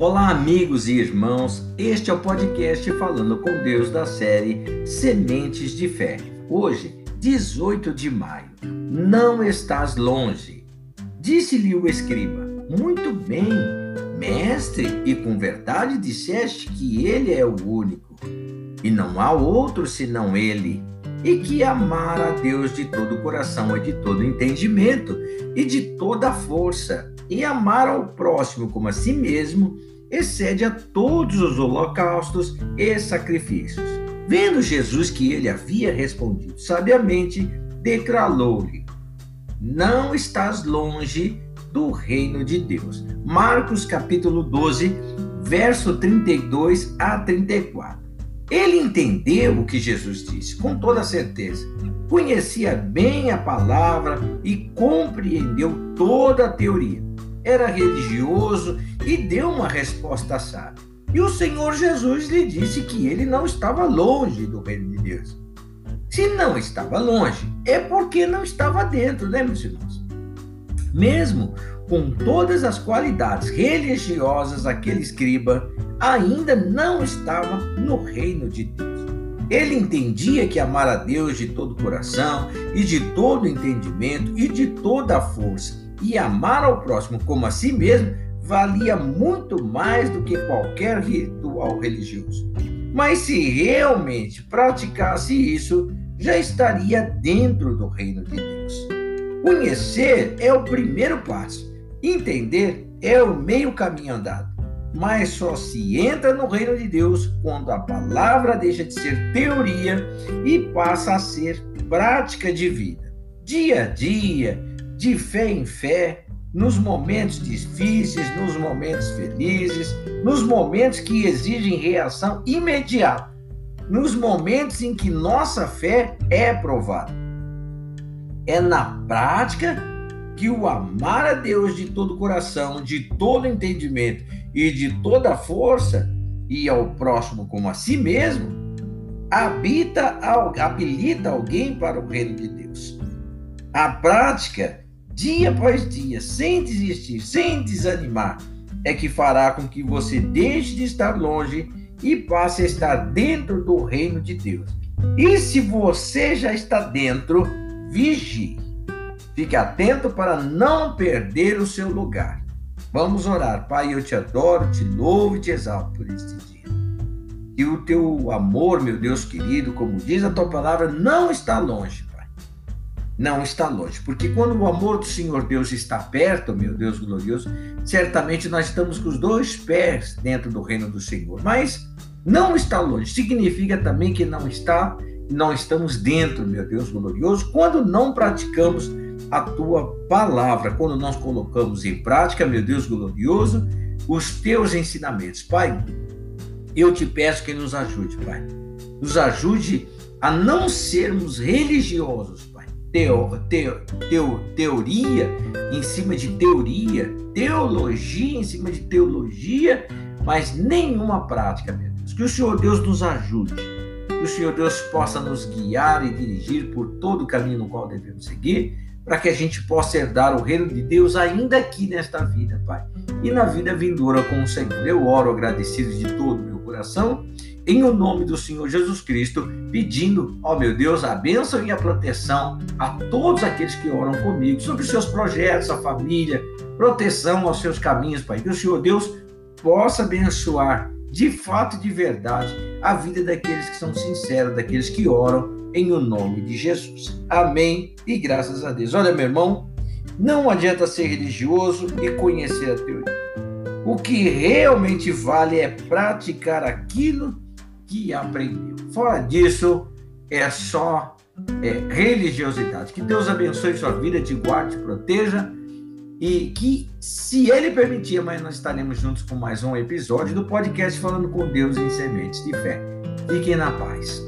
Olá, amigos e irmãos. Este é o podcast Falando com Deus da série Sementes de Fé. Hoje, 18 de maio. Não estás longe. Disse-lhe o escriba: Muito bem, mestre, e com verdade disseste que ele é o único, e não há outro senão ele e que amar a Deus de todo o coração e de todo entendimento e de toda a força, e amar ao próximo como a si mesmo, excede a todos os holocaustos e sacrifícios. Vendo Jesus que ele havia respondido sabiamente, declarou-lhe: Não estás longe do reino de Deus. Marcos capítulo 12, verso 32 a 34. Ele entendeu o que Jesus disse, com toda certeza. Conhecia bem a palavra e compreendeu toda a teoria. Era religioso e deu uma resposta sábia. E o Senhor Jesus lhe disse que ele não estava longe do reino de Deus. Se não estava longe, é porque não estava dentro, né, meus irmãos? Mesmo com todas as qualidades religiosas, aquele escriba ainda não estava no reino de Deus. Ele entendia que amar a Deus de todo o coração e de todo entendimento e de toda a força e amar ao próximo como a si mesmo valia muito mais do que qualquer ritual religioso. Mas se realmente praticasse isso, já estaria dentro do reino de Deus. Conhecer é o primeiro passo Entender é o meio caminho andado, mas só se entra no reino de Deus quando a palavra deixa de ser teoria e passa a ser prática de vida. Dia a dia, de fé em fé, nos momentos difíceis, nos momentos felizes, nos momentos que exigem reação imediata, nos momentos em que nossa fé é provada. É na prática que o amar a Deus de todo coração, de todo entendimento e de toda força, e ao próximo como a si mesmo, habita, habilita alguém para o reino de Deus. A prática, dia após dia, sem desistir, sem desanimar, é que fará com que você deixe de estar longe e passe a estar dentro do reino de Deus. E se você já está dentro, vigie Fique atento para não perder o seu lugar. Vamos orar. Pai, eu te adoro, te louvo e te exalto por este dia. E o teu amor, meu Deus querido, como diz a tua palavra, não está longe. Não está longe. Porque quando o amor do Senhor Deus está perto, meu Deus glorioso, certamente nós estamos com os dois pés dentro do reino do Senhor. Mas não está longe. Significa também que não está, não estamos dentro, meu Deus glorioso, quando não praticamos a tua palavra, quando nós colocamos em prática, meu Deus glorioso, os teus ensinamentos. Pai, eu te peço que nos ajude, Pai. Nos ajude a não sermos religiosos, Pai. Teo, teo, teo, teoria em cima de teoria, teologia em cima de teologia, mas nenhuma prática, meu Deus. Que o Senhor Deus nos ajude. Que o Senhor Deus possa nos guiar e dirigir por todo o caminho no qual devemos seguir para que a gente possa herdar o reino de Deus ainda aqui nesta vida, Pai, e na vida vindoura com o Senhor. Eu oro agradecido de todo o meu coração, em o nome do Senhor Jesus Cristo, pedindo, ó meu Deus, a bênção e a proteção a todos aqueles que oram comigo, sobre os seus projetos, a família, proteção aos seus caminhos, Pai. Que o Senhor Deus possa abençoar de fato e de verdade a vida daqueles que são sinceros, daqueles que oram em o nome de Jesus. Amém e graças a Deus. Olha, meu irmão, não adianta ser religioso e conhecer a teoria. O que realmente vale é praticar aquilo que aprendeu. Fora disso, é só é, religiosidade. Que Deus abençoe sua vida, te guarde, te proteja e que, se Ele permitir, amanhã nós estaremos juntos com mais um episódio do podcast Falando com Deus em Sementes de Fé. Fiquem na paz.